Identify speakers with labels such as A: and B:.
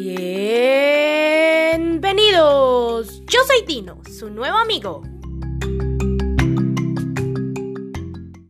A: Bienvenidos. Yo soy Dino, su nuevo amigo.